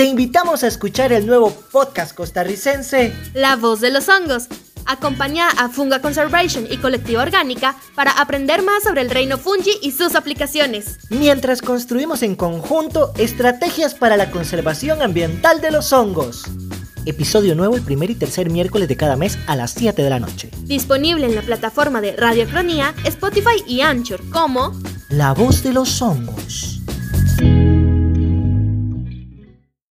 te invitamos a escuchar el nuevo podcast costarricense La voz de los hongos. Acompaña a Funga Conservation y Colectiva Orgánica para aprender más sobre el reino fungi y sus aplicaciones. mientras construimos en conjunto estrategias para la conservación ambiental de los hongos. Episodio nuevo el primer y tercer miércoles de cada mes a las 7 de la noche. Disponible en la plataforma de Radio Radiocronía, Spotify y Anchor como La voz de los hongos.